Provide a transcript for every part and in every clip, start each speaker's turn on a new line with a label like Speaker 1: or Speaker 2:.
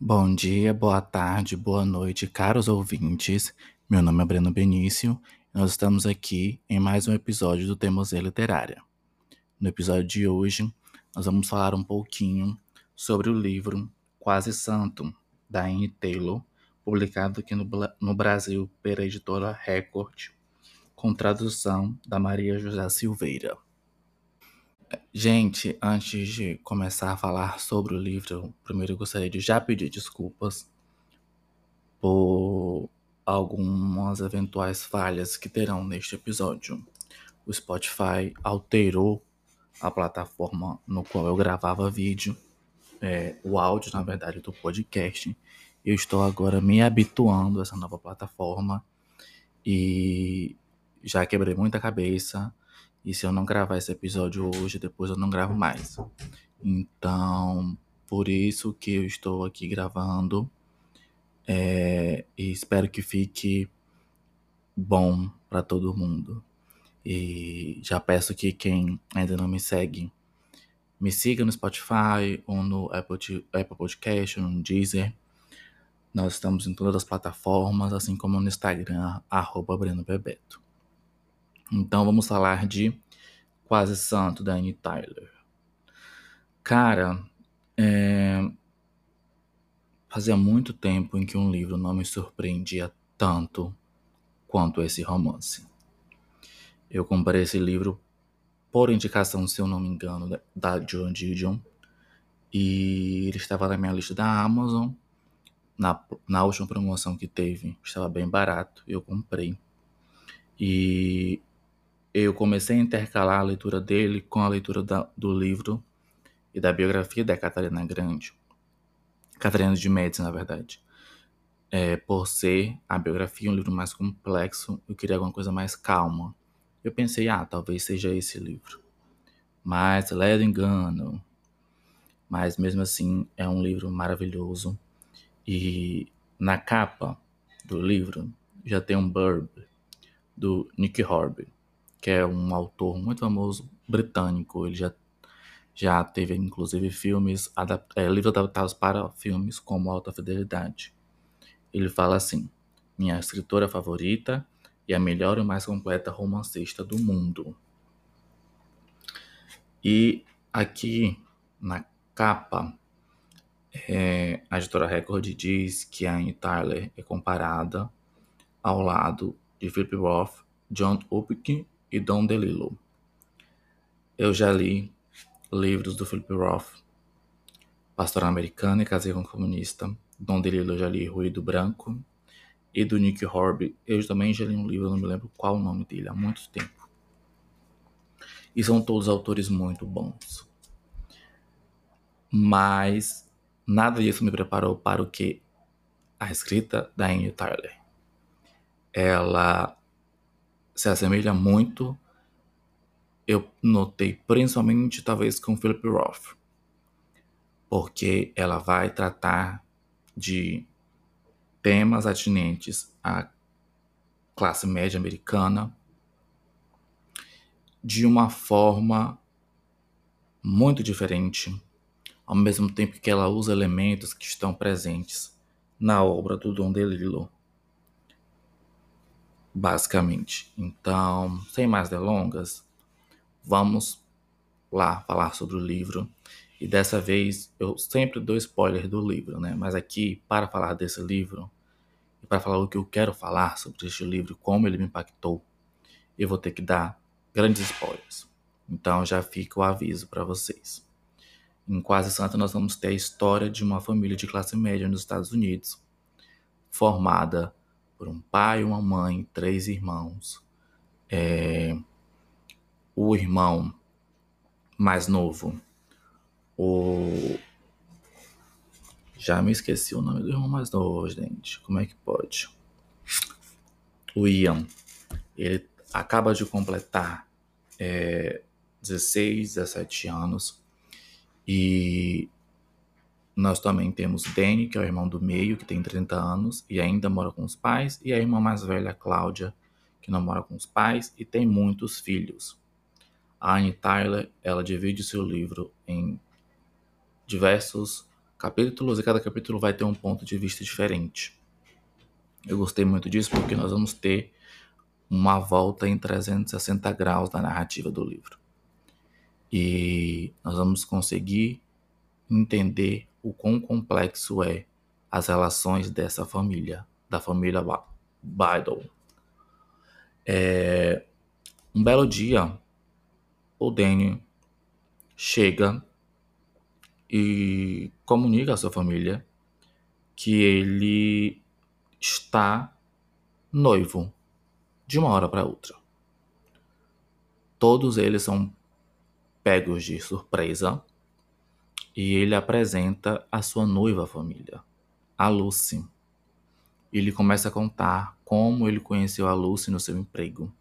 Speaker 1: Bom dia, boa tarde, boa noite, caros ouvintes. Meu nome é Breno Benício e nós estamos aqui em mais um episódio do Teimosia Literária. No episódio de hoje, nós vamos falar um pouquinho sobre o livro Quase Santo, da Anne Taylor, publicado aqui no Brasil pela editora Record, com tradução da Maria José Silveira. Gente, antes de começar a falar sobre o livro, primeiro eu gostaria de já pedir desculpas por algumas eventuais falhas que terão neste episódio. O Spotify alterou a plataforma no qual eu gravava vídeo, é, o áudio, na verdade, do podcast. Eu estou agora me habituando a essa nova plataforma e já quebrei muita cabeça e se eu não gravar esse episódio hoje, depois eu não gravo mais. Então, por isso que eu estou aqui gravando. É, e espero que fique bom para todo mundo. E já peço que quem ainda não me segue, me siga no Spotify ou no Apple, Apple Podcast, no Deezer. Nós estamos em todas as plataformas, assim como no Instagram, arroba Breno Bebeto. Então vamos falar de Quase Santo, da Annie Tyler. Cara, é... fazia muito tempo em que um livro não me surpreendia tanto quanto esse romance. Eu comprei esse livro por indicação, se eu não me engano, da John Didion. E ele estava na minha lista da Amazon. Na, na última promoção que teve, estava bem barato. Eu comprei. E eu comecei a intercalar a leitura dele com a leitura da, do livro e da biografia da Catarina Grande. Catarina de Médici, na verdade. É, por ser a biografia um livro mais complexo, eu queria alguma coisa mais calma. Eu pensei, ah, talvez seja esse livro. Mas, ledo engano. Mas mesmo assim, é um livro maravilhoso. E na capa do livro já tem um burb do Nick Horby que é um autor muito famoso britânico. Ele já, já teve, inclusive, filmes, é, livros adaptados para filmes como Alta Fidelidade. Ele fala assim: Minha escritora favorita e a melhor e mais completa romancista do mundo. E aqui na capa, é, a editora Record diz que a Anne Tyler é comparada ao lado de Philip Roth, John Updike e Dom DeLillo. Eu já li livros do Philip Roth, Pastor Americano e Casei com Comunista. Dom DeLillo eu já li Ruído Branco. E do Nick Horby, eu também já li um livro, não me lembro qual o nome dele, há muito tempo. E são todos autores muito bons. Mas nada disso me preparou para o que a escrita da Anne Tyler. Ela se assemelha muito, eu notei principalmente talvez com Philip Roth, porque ela vai tratar de temas atinentes à classe média americana de uma forma muito diferente, ao mesmo tempo que ela usa elementos que estão presentes na obra do Dom DeLillo basicamente. Então, sem mais delongas, vamos lá falar sobre o livro. E dessa vez eu sempre dou spoiler do livro, né? Mas aqui, para falar desse livro, e para falar o que eu quero falar sobre este livro, como ele me impactou, eu vou ter que dar grandes spoilers. Então já fica o aviso para vocês. Em Quase Santa nós vamos ter a história de uma família de classe média nos Estados Unidos, formada por um pai, uma mãe, três irmãos. É, o irmão mais novo, o. Já me esqueci o nome do irmão mais novo, gente. Como é que pode? O Ian. Ele acaba de completar é, 16, 17 anos. E nós também temos Danny, que é o irmão do meio, que tem 30 anos e ainda mora com os pais, e a irmã mais velha, Cláudia, que não mora com os pais e tem muitos filhos. A Anne Tyler, ela divide seu livro em diversos capítulos e cada capítulo vai ter um ponto de vista diferente. Eu gostei muito disso porque nós vamos ter uma volta em 360 graus da narrativa do livro. E nós vamos conseguir entender o quão complexo é as relações dessa família, da família Bidle. É, um belo dia, o Danny chega e comunica à sua família que ele está noivo de uma hora para outra. Todos eles são pegos de surpresa e ele apresenta a sua noiva família, a Lucy. Ele começa a contar como ele conheceu a Lucy no seu emprego.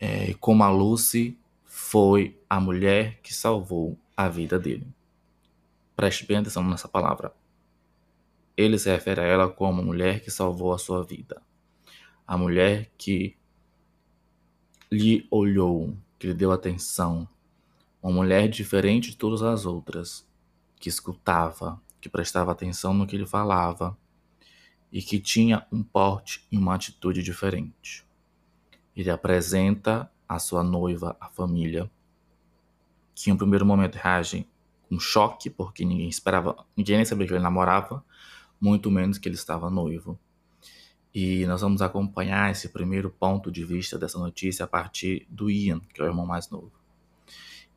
Speaker 1: É, como a Lucy foi a mulher que salvou a vida dele. Preste bem atenção nessa palavra. Ele se refere a ela como a mulher que salvou a sua vida a mulher que lhe olhou, que lhe deu atenção, uma mulher diferente de todas as outras, que escutava, que prestava atenção no que ele falava e que tinha um porte e uma atitude diferente. Ele apresenta a sua noiva à família, que em um primeiro momento reage com choque, porque ninguém esperava, ninguém nem sabia que ele namorava, muito menos que ele estava noivo. E nós vamos acompanhar esse primeiro ponto de vista dessa notícia a partir do Ian, que é o irmão mais novo.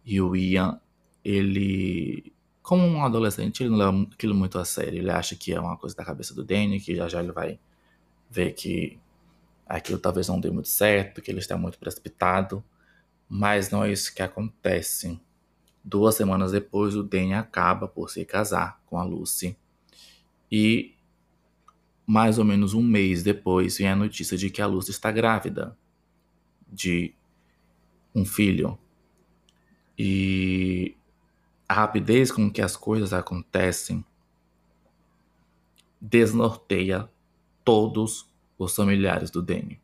Speaker 1: E o Ian, ele, como um adolescente, ele não leva aquilo muito a sério. Ele acha que é uma coisa da cabeça do Danny, que já já ele vai ver que aquilo talvez não dê muito certo, que ele está muito precipitado. Mas não é isso que acontece. Duas semanas depois, o Danny acaba por se casar com a Lucy. E mais ou menos um mês depois, vem a notícia de que a Lúcia está grávida de um filho. E a rapidez com que as coisas acontecem desnorteia todos os familiares do Danny.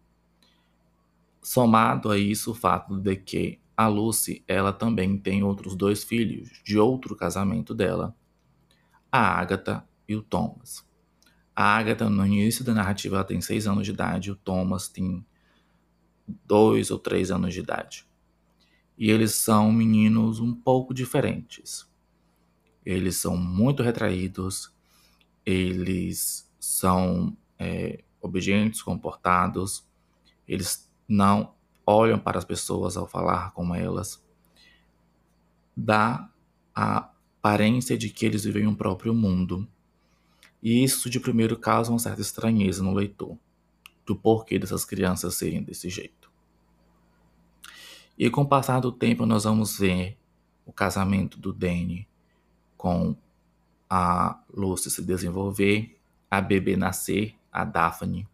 Speaker 1: Somado a isso o fato de que a Lucy, ela também tem outros dois filhos de outro casamento dela, a Agatha e o Thomas. A Agatha, no início da narrativa, ela tem seis anos de idade, o Thomas tem dois ou três anos de idade. E eles são meninos um pouco diferentes. Eles são muito retraídos, eles são é, obedientes, comportados, eles não olham para as pessoas ao falar com elas. Dá a aparência de que eles vivem um próprio mundo e isso de primeiro causa uma certa estranheza no leitor, do porquê dessas crianças serem desse jeito. E com o passar do tempo nós vamos ver o casamento do Danny com a Lucy se desenvolver, a bebê nascer, a Daphne.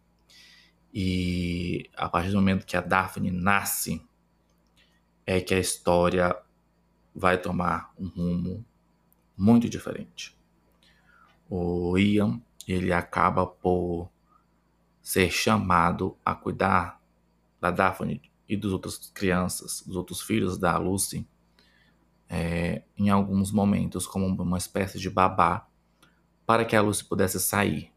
Speaker 1: E a partir do momento que a Daphne nasce, é que a história vai tomar um rumo muito diferente o Ian ele acaba por ser chamado a cuidar da Daphne e dos outras crianças, dos outros filhos da Lucy, é, em alguns momentos como uma espécie de babá, para que a Lucy pudesse sair.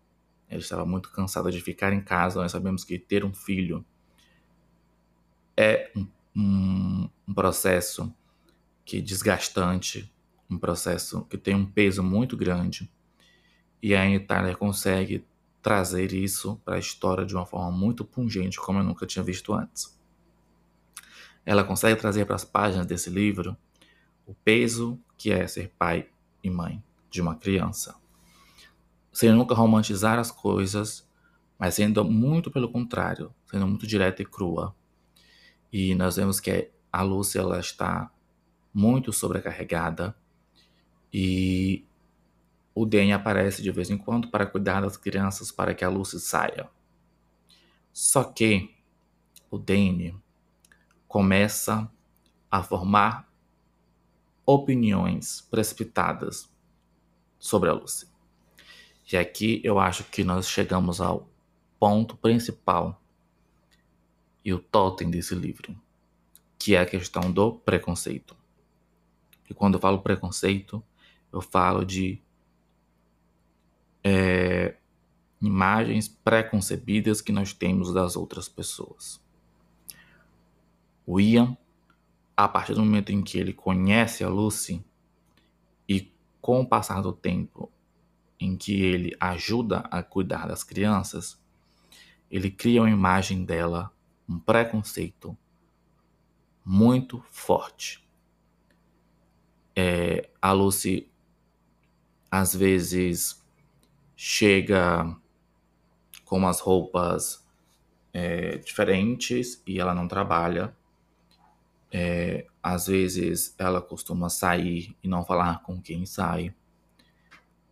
Speaker 1: Ele estava muito cansado de ficar em casa. Nós sabemos que ter um filho é um, um, um processo que desgastante, um processo que tem um peso muito grande. E a Itália consegue trazer isso para a história de uma forma muito pungente, como eu nunca tinha visto antes. Ela consegue trazer para as páginas desse livro o peso que é ser pai e mãe de uma criança. Sem nunca romantizar as coisas, mas sendo muito pelo contrário, sendo muito direta e crua. E nós vemos que a Lúcia ela está muito sobrecarregada e o Danny aparece de vez em quando para cuidar das crianças para que a Lucy saia. Só que o Danny começa a formar opiniões precipitadas sobre a Lucy. E aqui eu acho que nós chegamos ao ponto principal e o totem desse livro, que é a questão do preconceito. E quando eu falo preconceito, Eu falo de é, imagens pré-concebidas que nós temos das outras pessoas. O Ian, a partir do momento em que ele conhece a Lucy e com o passar do tempo em que ele ajuda a cuidar das crianças, ele cria uma imagem dela, um preconceito muito forte. É, a Lucy às vezes chega com umas roupas é, diferentes e ela não trabalha. É, às vezes ela costuma sair e não falar com quem sai.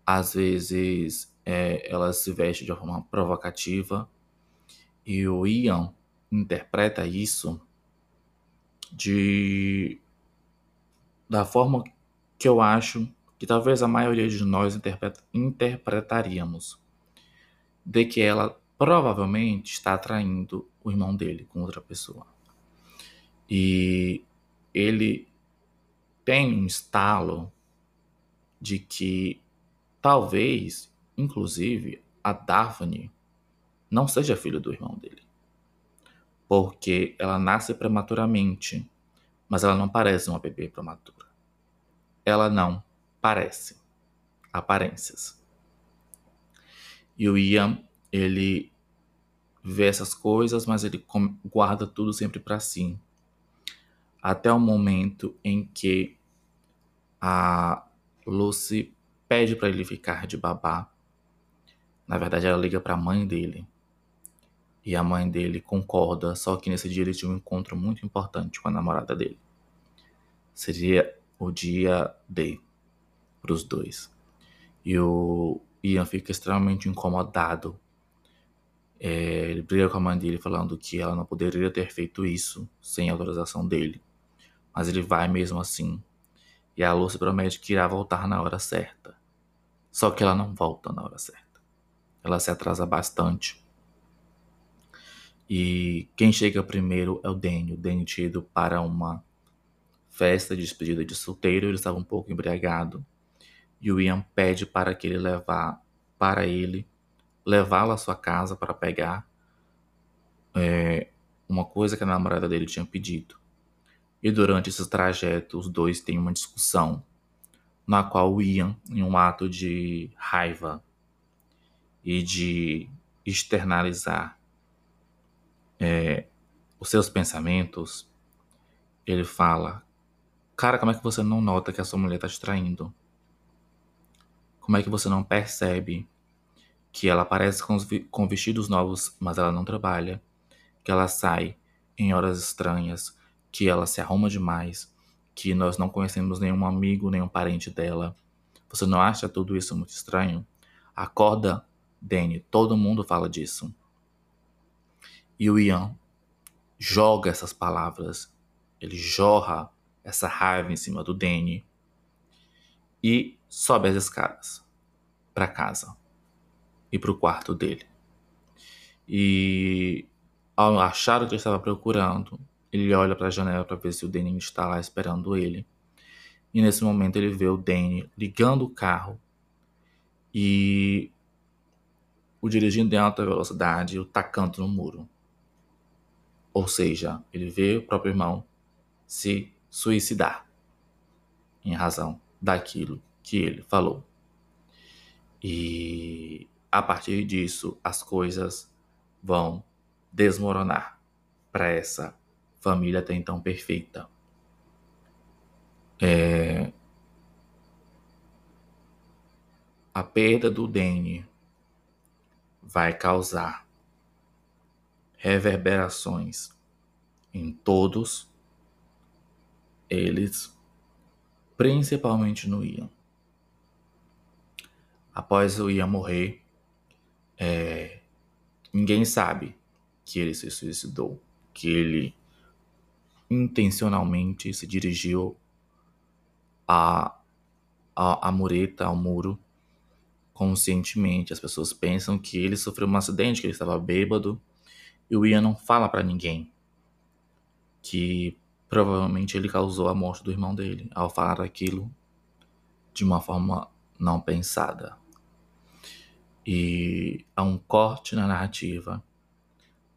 Speaker 1: Às vezes é, ela se veste de uma forma provocativa. E o Ian interpreta isso de da forma que eu acho que talvez a maioria de nós interpret, interpretaríamos, de que ela provavelmente está atraindo o irmão dele com outra pessoa. E ele tem um estalo de que talvez, inclusive, a Daphne não seja filho do irmão dele. Porque ela nasce prematuramente, mas ela não parece uma bebê prematura. Ela não parece. Aparências. E o Ian, ele vê essas coisas, mas ele guarda tudo sempre para si. Até o momento em que a Lucy pede para ele ficar de babá. Na verdade, ela liga para a mãe dele. E a mãe dele concorda, só que nesse dia ele tinha um encontro muito importante com a namorada dele. Seria o dia D para os dois. E o Ian fica extremamente incomodado. É, ele briga com a mãe dele falando que ela não poderia ter feito isso sem autorização dele. Mas ele vai mesmo assim. E a Lucy promete que irá voltar na hora certa. Só que ela não volta na hora certa. Ela se atrasa bastante. E quem chega primeiro é o Danny. O Danny ido para uma festa de despedida de solteiro. Ele estava um pouco embriagado e o Ian pede para que ele levar para ele levá-la à sua casa para pegar é, uma coisa que a namorada dele tinha pedido. E durante esse trajeto, os dois têm uma discussão, na qual o Ian, em um ato de raiva e de externalizar é, os seus pensamentos, ele fala: Cara, como é que você não nota que a sua mulher está te traindo? Como é que você não percebe que ela aparece com, com vestidos novos, mas ela não trabalha? Que ela sai em horas estranhas, que ela se arruma demais, que nós não conhecemos nenhum amigo, nenhum parente dela. Você não acha tudo isso muito estranho? Acorda, Danny, todo mundo fala disso. E o Ian joga essas palavras, ele jorra essa raiva em cima do Danny e sobe as escadas para casa e para o quarto dele. E ao achar o que ele estava procurando, ele olha para a janela para ver se o Danny está lá esperando ele. E nesse momento ele vê o Danny ligando o carro e o dirigindo em alta velocidade e o tacando no muro. Ou seja, ele vê o próprio irmão se suicidar em razão daquilo que ele falou. E a partir disso, as coisas vão desmoronar para essa família até então perfeita. É... A perda do Danny vai causar reverberações em todos eles, principalmente no Ian após o Ian morrer, é, ninguém sabe que ele se suicidou, que ele intencionalmente se dirigiu à, à, à mureta, ao muro, conscientemente. As pessoas pensam que ele sofreu um acidente, que ele estava bêbado, e o Ian não fala para ninguém que provavelmente ele causou a morte do irmão dele ao falar aquilo de uma forma não pensada. E há um corte na narrativa,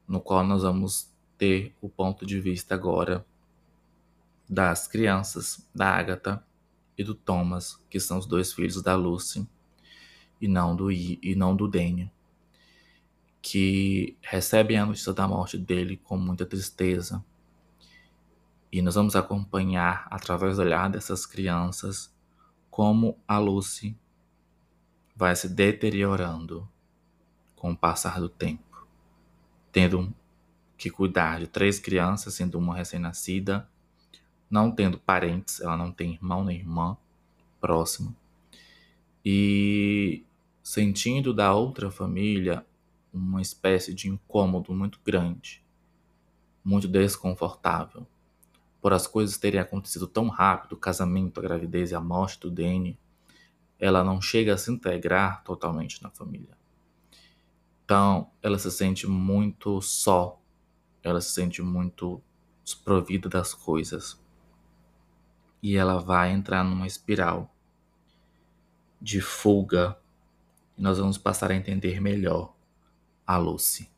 Speaker 1: no qual nós vamos ter o ponto de vista agora das crianças, da Agatha e do Thomas, que são os dois filhos da Lucy, e não do I, e não do Daniel, que recebem a notícia da morte dele com muita tristeza. E nós vamos acompanhar através do olhar dessas crianças como a Lucy vai se deteriorando com o passar do tempo, tendo que cuidar de três crianças, sendo uma recém-nascida, não tendo parentes, ela não tem irmão nem irmã próximo, e sentindo da outra família uma espécie de incômodo muito grande, muito desconfortável, por as coisas terem acontecido tão rápido, o casamento, a gravidez e a morte do Danny, ela não chega a se integrar totalmente na família. Então, ela se sente muito só, ela se sente muito desprovida das coisas. E ela vai entrar numa espiral de fuga. E nós vamos passar a entender melhor a Lucy.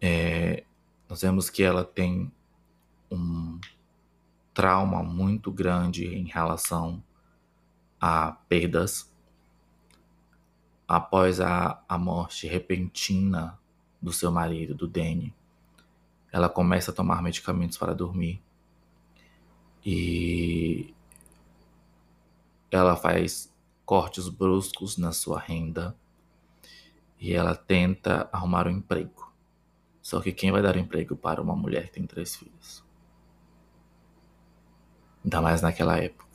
Speaker 1: É, nós vemos que ela tem um trauma muito grande em relação a perdas após a, a morte repentina do seu marido, do Danny. Ela começa a tomar medicamentos para dormir e ela faz cortes bruscos na sua renda e ela tenta arrumar um emprego. Só que quem vai dar emprego para uma mulher que tem três filhos? Ainda mais naquela época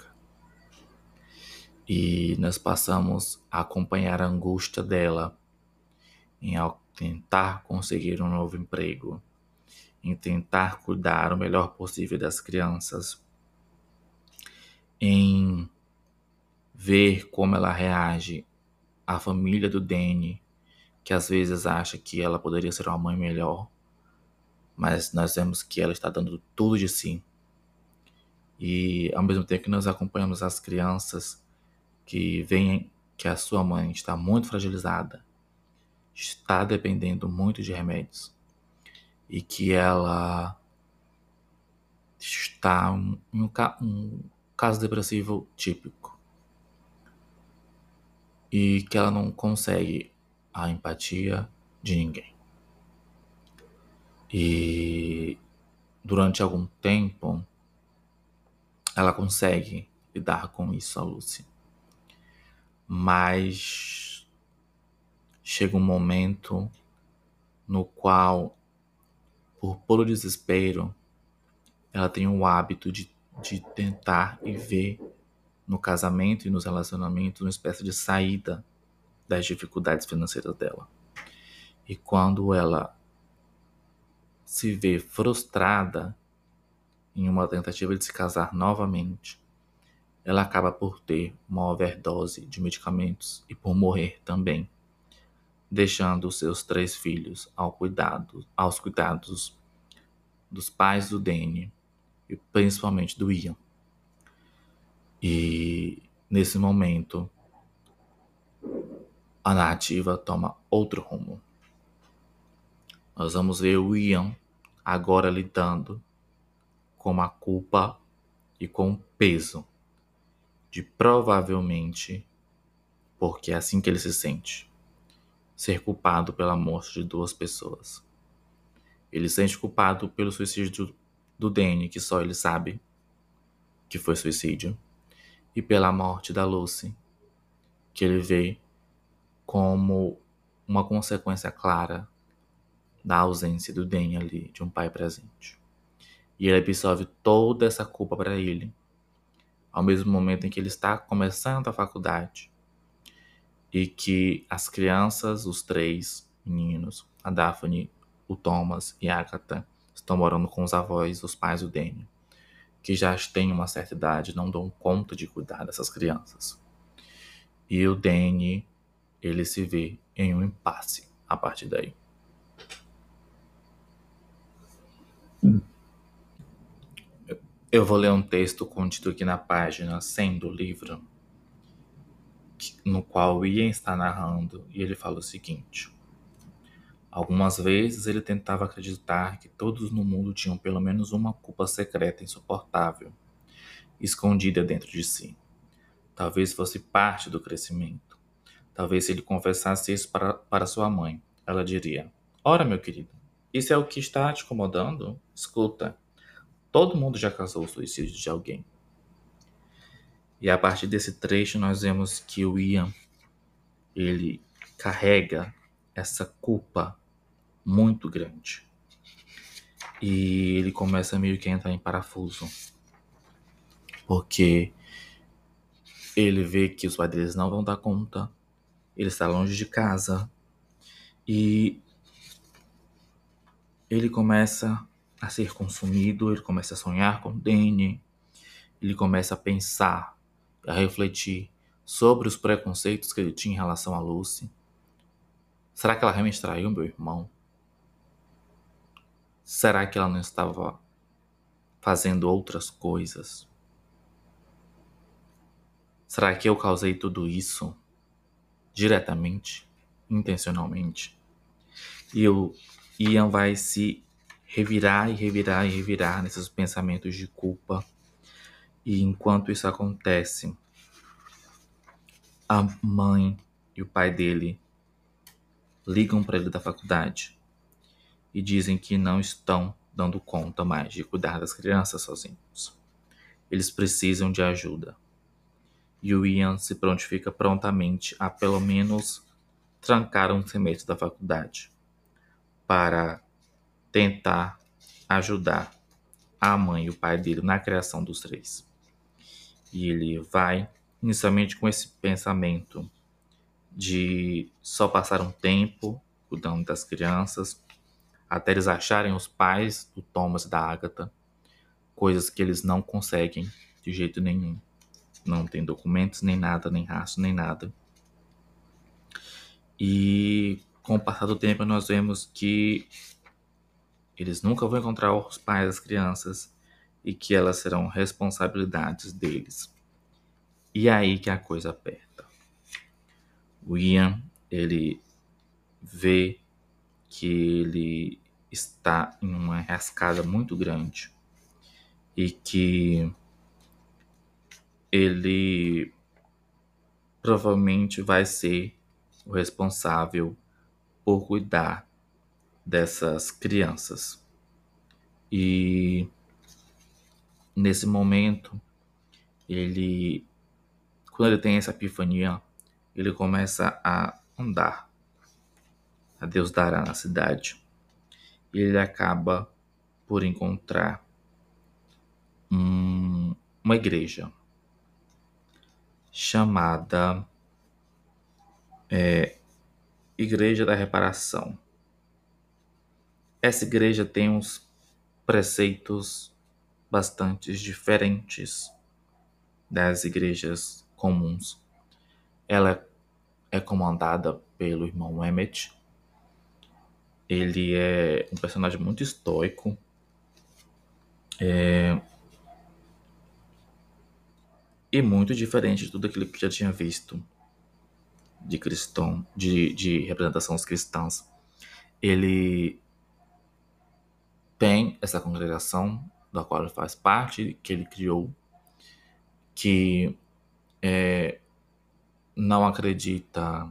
Speaker 1: e nós passamos a acompanhar a angústia dela em tentar conseguir um novo emprego, em tentar cuidar o melhor possível das crianças, em ver como ela reage à família do Danny, que às vezes acha que ela poderia ser uma mãe melhor, mas nós vemos que ela está dando tudo de si. E ao mesmo tempo que nós acompanhamos as crianças, que veem que a sua mãe está muito fragilizada, está dependendo muito de remédios e que ela está em um, um caso depressivo típico e que ela não consegue a empatia de ninguém. E durante algum tempo ela consegue lidar com isso, a Lucy mas chega um momento no qual, por puro desespero, ela tem o hábito de, de tentar e ver no casamento e nos relacionamentos uma espécie de saída das dificuldades financeiras dela. E quando ela se vê frustrada em uma tentativa de se casar novamente, ela acaba por ter uma overdose de medicamentos e por morrer também, deixando seus três filhos ao cuidado, aos cuidados dos pais do Danny e principalmente do Ian. E nesse momento a narrativa toma outro rumo. Nós vamos ver o Ian agora lidando com a culpa e com o peso de provavelmente, porque é assim que ele se sente, ser culpado pela morte de duas pessoas. Ele se sente culpado pelo suicídio do Danny, que só ele sabe que foi suicídio, e pela morte da Lucy, que ele vê como uma consequência clara da ausência do Danny ali, de um pai presente. E ele absorve toda essa culpa para ele ao mesmo momento em que ele está começando a faculdade e que as crianças, os três meninos, a Daphne, o Thomas e a Agatha, estão morando com os avós, os pais do Danny, que já têm uma certa idade, não dão conta de cuidar dessas crianças. E o Danny, ele se vê em um impasse a partir daí. Eu vou ler um texto contido aqui na página 100 do livro, no qual Ian está narrando e ele fala o seguinte: Algumas vezes ele tentava acreditar que todos no mundo tinham pelo menos uma culpa secreta insuportável, escondida dentro de si. Talvez fosse parte do crescimento. Talvez se ele confessasse isso para, para sua mãe, ela diria: Ora, meu querido, isso é o que está te incomodando? Escuta, todo mundo já causou o suicídio de alguém. E a partir desse trecho nós vemos que o Ian ele carrega essa culpa muito grande. E ele começa meio que a entrar em parafuso. Porque ele vê que os padres não vão dar conta. Ele está longe de casa. E ele começa a ser consumido, ele começa a sonhar com Danny, ele começa a pensar, a refletir sobre os preconceitos que ele tinha em relação a Lucy. Será que ela realmente traiu meu irmão? Será que ela não estava fazendo outras coisas? Será que eu causei tudo isso diretamente, intencionalmente? E o Ian vai se revirar e revirar e revirar nesses pensamentos de culpa. E enquanto isso acontece, a mãe e o pai dele ligam para ele da faculdade e dizem que não estão dando conta mais de cuidar das crianças sozinhos. Eles precisam de ajuda. E o Ian se prontifica prontamente a pelo menos trancar um semestre da faculdade para tentar ajudar a mãe e o pai dele na criação dos três. E ele vai inicialmente com esse pensamento de só passar um tempo cuidando das crianças até eles acharem os pais do Thomas e da Agatha, coisas que eles não conseguem de jeito nenhum. Não tem documentos, nem nada, nem rastro, nem nada. E com o passar do tempo nós vemos que eles nunca vão encontrar os pais das crianças e que elas serão responsabilidades deles. E aí que a coisa aperta. O Ian, ele vê que ele está em uma rascada muito grande e que ele provavelmente vai ser o responsável por cuidar dessas crianças. E nesse momento, ele, quando ele tem essa epifania, ele começa a andar a Deus dará na cidade. E ele acaba por encontrar um, uma igreja chamada é, Igreja da Reparação. Essa igreja tem uns preceitos bastante diferentes das igrejas comuns. Ela é comandada pelo irmão Emmet, ele é um personagem muito estoico. É... E muito diferente de tudo aquilo que já tinha visto de cristão, de, de representações cristãs. Ele tem essa congregação da qual ele faz parte, que ele criou, que é, não acredita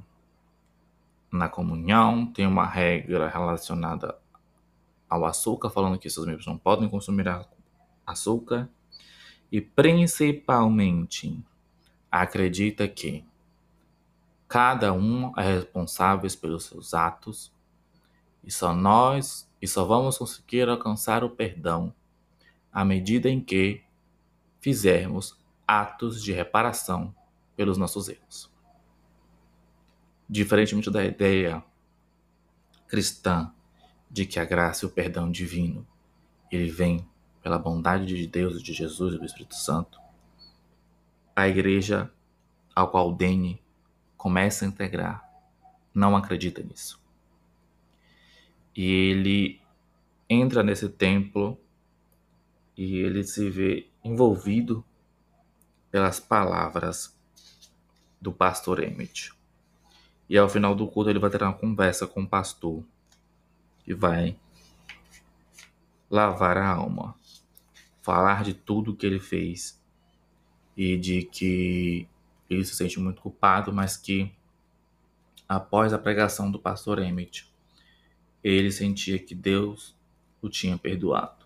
Speaker 1: na comunhão, tem uma regra relacionada ao açúcar, falando que seus membros não podem consumir açúcar, e principalmente acredita que cada um é responsável pelos seus atos e só nós e só vamos conseguir alcançar o perdão à medida em que fizermos atos de reparação pelos nossos erros. Diferentemente da ideia cristã de que a graça e o perdão divino ele vem pela bondade de Deus, de Jesus e do Espírito Santo, a igreja ao qual Dene começa a integrar não acredita nisso. E ele entra nesse templo e ele se vê envolvido pelas palavras do pastor Emmett. E ao final do culto ele vai ter uma conversa com o pastor e vai lavar a alma, falar de tudo que ele fez e de que ele se sente muito culpado, mas que após a pregação do pastor Emmett, ele sentia que Deus o tinha perdoado.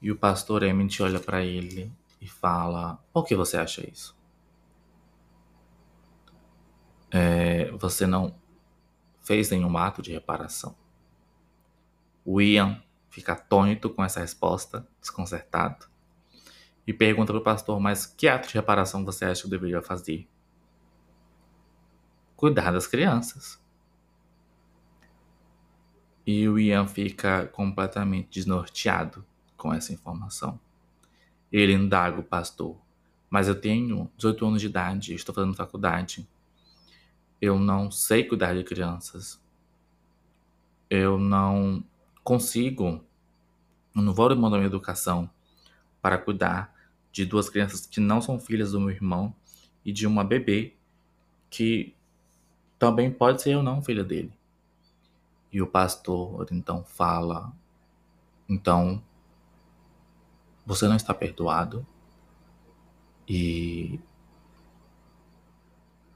Speaker 1: E o pastor Emmett olha para ele e fala: Por que você acha isso? É, você não fez nenhum ato de reparação. O Ian fica atônito com essa resposta, desconcertado, e pergunta para o pastor: Mas que ato de reparação você acha que eu deveria fazer? Cuidar das crianças. E o Ian fica completamente desnorteado com essa informação. Ele indaga o pastor: Mas eu tenho 18 anos de idade, estou fazendo faculdade. Eu não sei cuidar de crianças. Eu não consigo, eu não vou demandar minha educação para cuidar de duas crianças que não são filhas do meu irmão e de uma bebê que também pode ser ou não filha dele. E o pastor então fala: então você não está perdoado e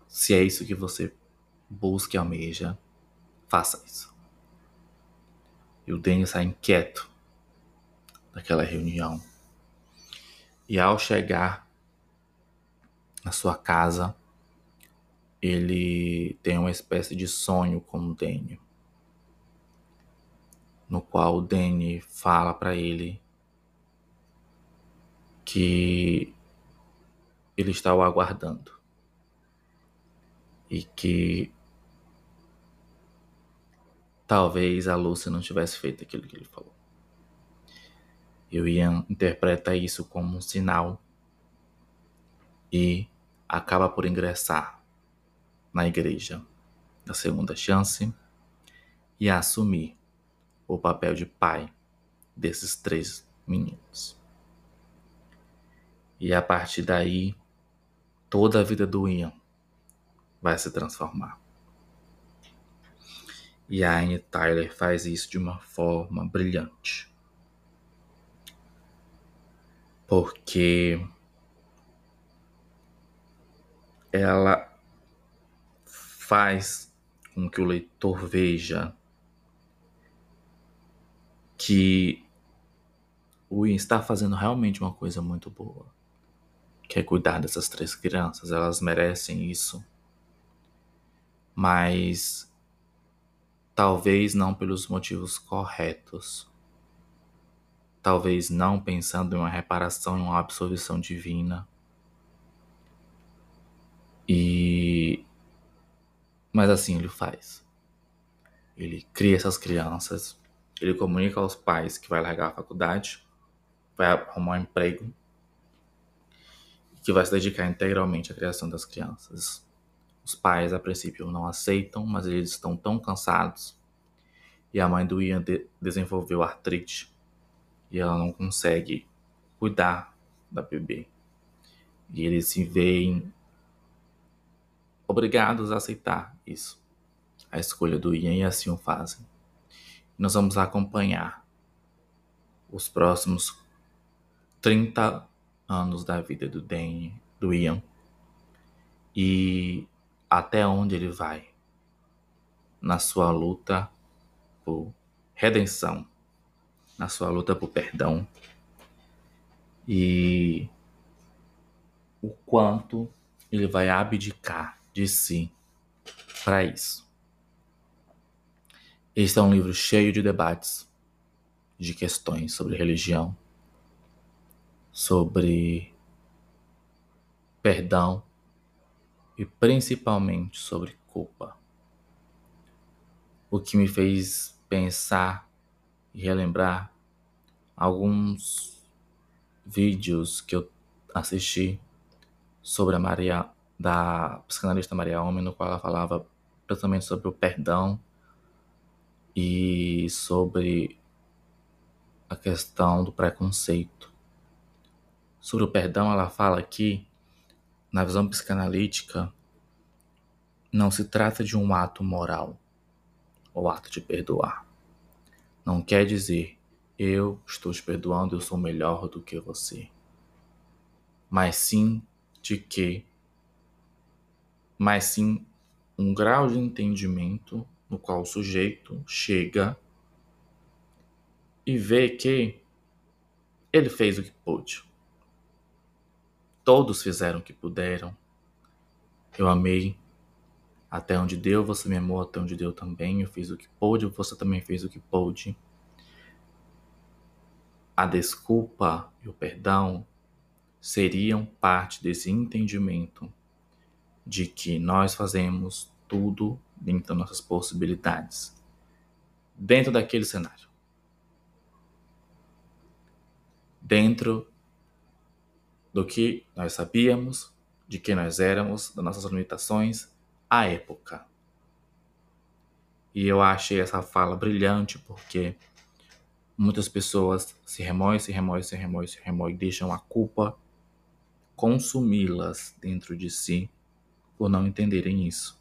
Speaker 1: se é isso que você busca e almeja, faça isso. E o Daniel sai inquieto daquela reunião. E ao chegar na sua casa, ele tem uma espécie de sonho com o Danny, no qual o Danny fala para ele que ele está o aguardando e que talvez a Lúcia não tivesse feito aquilo que ele falou. E o Ian interpreta isso como um sinal e acaba por ingressar na igreja da segunda chance e assumir o papel de pai desses três meninos. E a partir daí, toda a vida do Ian vai se transformar. E a Anne Tyler faz isso de uma forma brilhante. Porque ela faz com que o leitor veja que o Ian está fazendo realmente uma coisa muito boa, que é cuidar dessas três crianças, elas merecem isso. Mas talvez não pelos motivos corretos. Talvez não pensando em uma reparação e uma absolvição divina. E mas assim ele faz. Ele cria essas crianças, ele comunica aos pais que vai largar a faculdade, vai arrumar um emprego, que vai se dedicar integralmente à criação das crianças. Os pais, a princípio, não aceitam, mas eles estão tão cansados. E a mãe do Ian de desenvolveu artrite e ela não consegue cuidar da bebê. E eles se veem obrigados a aceitar isso, a escolha do Ian, e assim o fazem. Nós vamos acompanhar os próximos 30 anos da vida do Danny, do Ian, e até onde ele vai na sua luta por redenção, na sua luta por perdão e o quanto ele vai abdicar de si para isso. Este é um livro cheio de debates, de questões sobre religião, sobre perdão e principalmente sobre culpa. O que me fez pensar e relembrar alguns vídeos que eu assisti sobre a Maria da psicanalista Maria Homem, no qual ela falava principalmente sobre o perdão e sobre a questão do preconceito. Sobre o perdão, ela fala que Na visão psicanalítica, não se trata de um ato moral, o ato de perdoar. Não quer dizer eu estou te perdoando, eu sou melhor do que você. Mas sim de que, mas sim um grau de entendimento no qual o sujeito chega e vê que ele fez o que pôde. Todos fizeram o que puderam. Eu amei. Até onde deu, você me amou, até onde deu também. Eu fiz o que pôde, você também fez o que pôde. A desculpa e o perdão seriam parte desse entendimento de que nós fazemos tudo dentro das nossas possibilidades, dentro daquele cenário. Dentro do que nós sabíamos, de quem nós éramos, das nossas limitações, à época. E eu achei essa fala brilhante porque muitas pessoas se remoem, se remoem, se remoem, se remoem, deixam a culpa consumi-las dentro de si por não entenderem isso.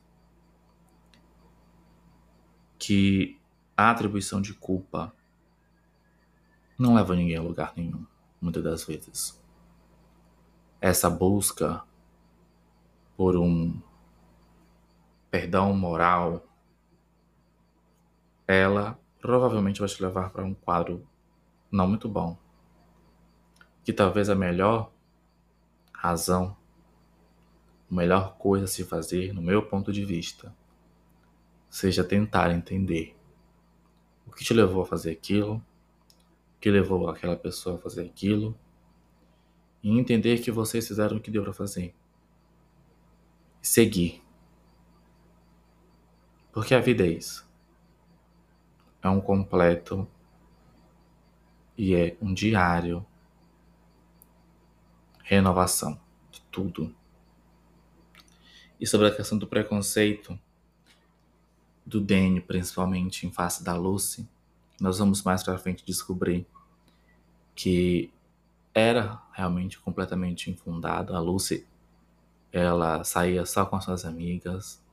Speaker 1: Que a atribuição de culpa não leva ninguém a lugar nenhum, muitas das vezes. Essa busca por um perdão moral, ela provavelmente vai te levar para um quadro não muito bom. Que talvez a melhor razão, a melhor coisa a se fazer, no meu ponto de vista, seja tentar entender o que te levou a fazer aquilo, o que levou aquela pessoa a fazer aquilo, e entender que vocês fizeram o que deu para fazer. Seguir. Porque a vida é isso. É um completo e é um diário renovação de tudo. E sobre a questão do preconceito, do Danny, principalmente em face da Lucy, nós vamos mais para frente descobrir que era realmente completamente infundado. A Lucy, ela saía só com as suas amigas,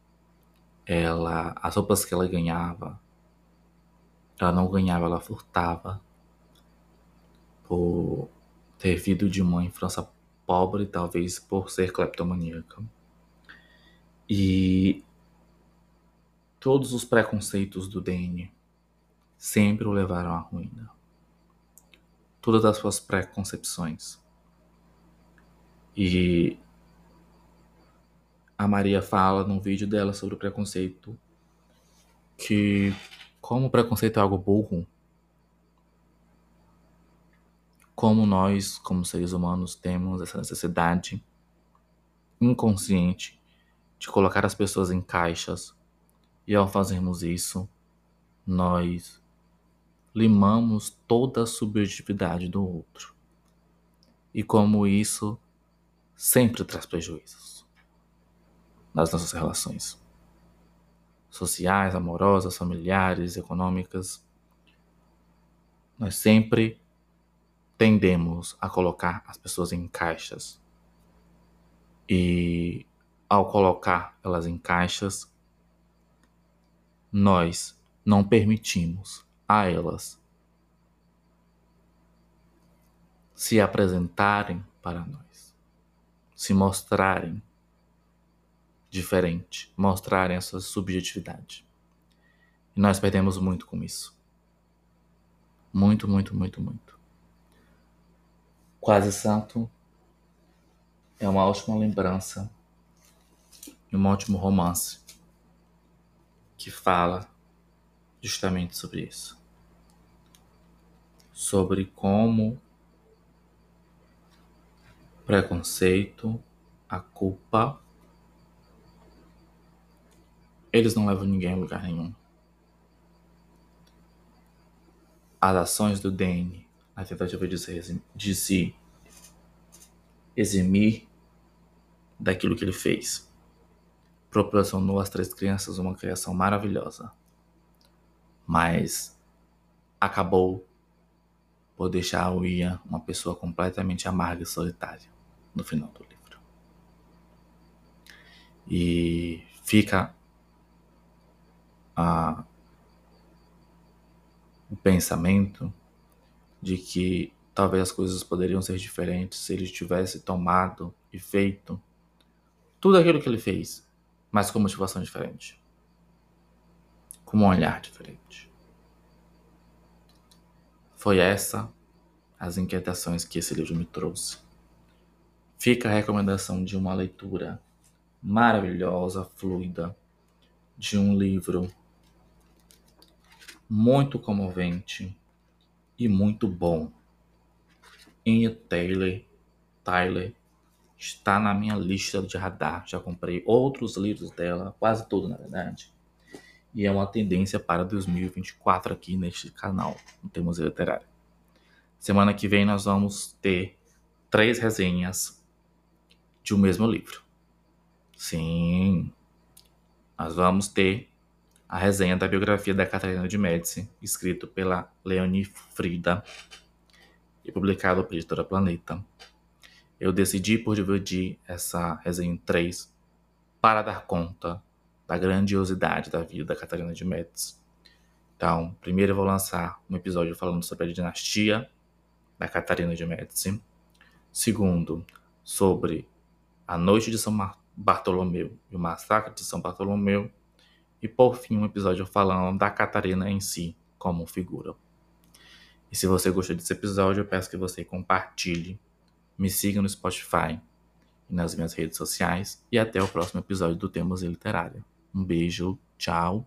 Speaker 1: ela, as roupas que ela ganhava, ela não ganhava, ela furtava por ter vindo de uma infância pobre, talvez por ser cleptomaníaca. E todos os preconceitos do DN sempre o levaram à ruína. Todas as suas preconcepções. E a Maria fala num vídeo dela sobre o preconceito que como o preconceito é algo burro, como nós, como seres humanos, temos essa necessidade inconsciente de colocar as pessoas em caixas, e ao fazermos isso, nós limamos toda a subjetividade do outro. E como isso sempre traz prejuízos nas nossas relações sociais, amorosas, familiares, econômicas. Nós sempre tendemos a colocar as pessoas em caixas. E ao colocar elas em caixas, nós não permitimos a elas se apresentarem para nós, se mostrarem diferente, mostrarem essa subjetividade. E nós perdemos muito com isso. Muito, muito, muito, muito. Quase Santo é uma ótima lembrança e um ótimo romance que fala justamente sobre isso. Sobre como preconceito, a culpa, eles não levam ninguém a lugar nenhum. As ações do DN a tentativa de se, de se eximir daquilo que ele fez. Proporcionou às três crianças uma criação maravilhosa, mas acabou por deixar o Ian uma pessoa completamente amarga e solitária no final do livro. E fica a, o pensamento de que talvez as coisas poderiam ser diferentes se ele tivesse tomado e feito tudo aquilo que ele fez, mas com motivação diferente, com um olhar diferente. Foi essa as inquietações que esse livro me trouxe. Fica a recomendação de uma leitura maravilhosa, fluida, de um livro muito comovente e muito bom. Ian Taylor, Tyler está na minha lista de radar. Já comprei outros livros dela, quase tudo na verdade. E é uma tendência para 2024 aqui neste canal, no Temos Literário. Semana que vem nós vamos ter três resenhas de um mesmo livro. Sim, nós vamos ter a resenha da biografia da Catarina de Médici, escrito pela Leonie Frida e publicado pela editora Planeta. Eu decidi por dividir essa resenha em três para dar conta da grandiosidade da vida da Catarina de Médici. Então, primeiro eu vou lançar um episódio falando sobre a dinastia da Catarina de Médici. Segundo, sobre a noite de São Bartolomeu e o massacre de São Bartolomeu. E por fim, um episódio falando da Catarina em si, como figura. E se você gostou desse episódio, eu peço que você compartilhe, me siga no Spotify e nas minhas redes sociais. E até o próximo episódio do Temos Literária. Um beijo, tchau.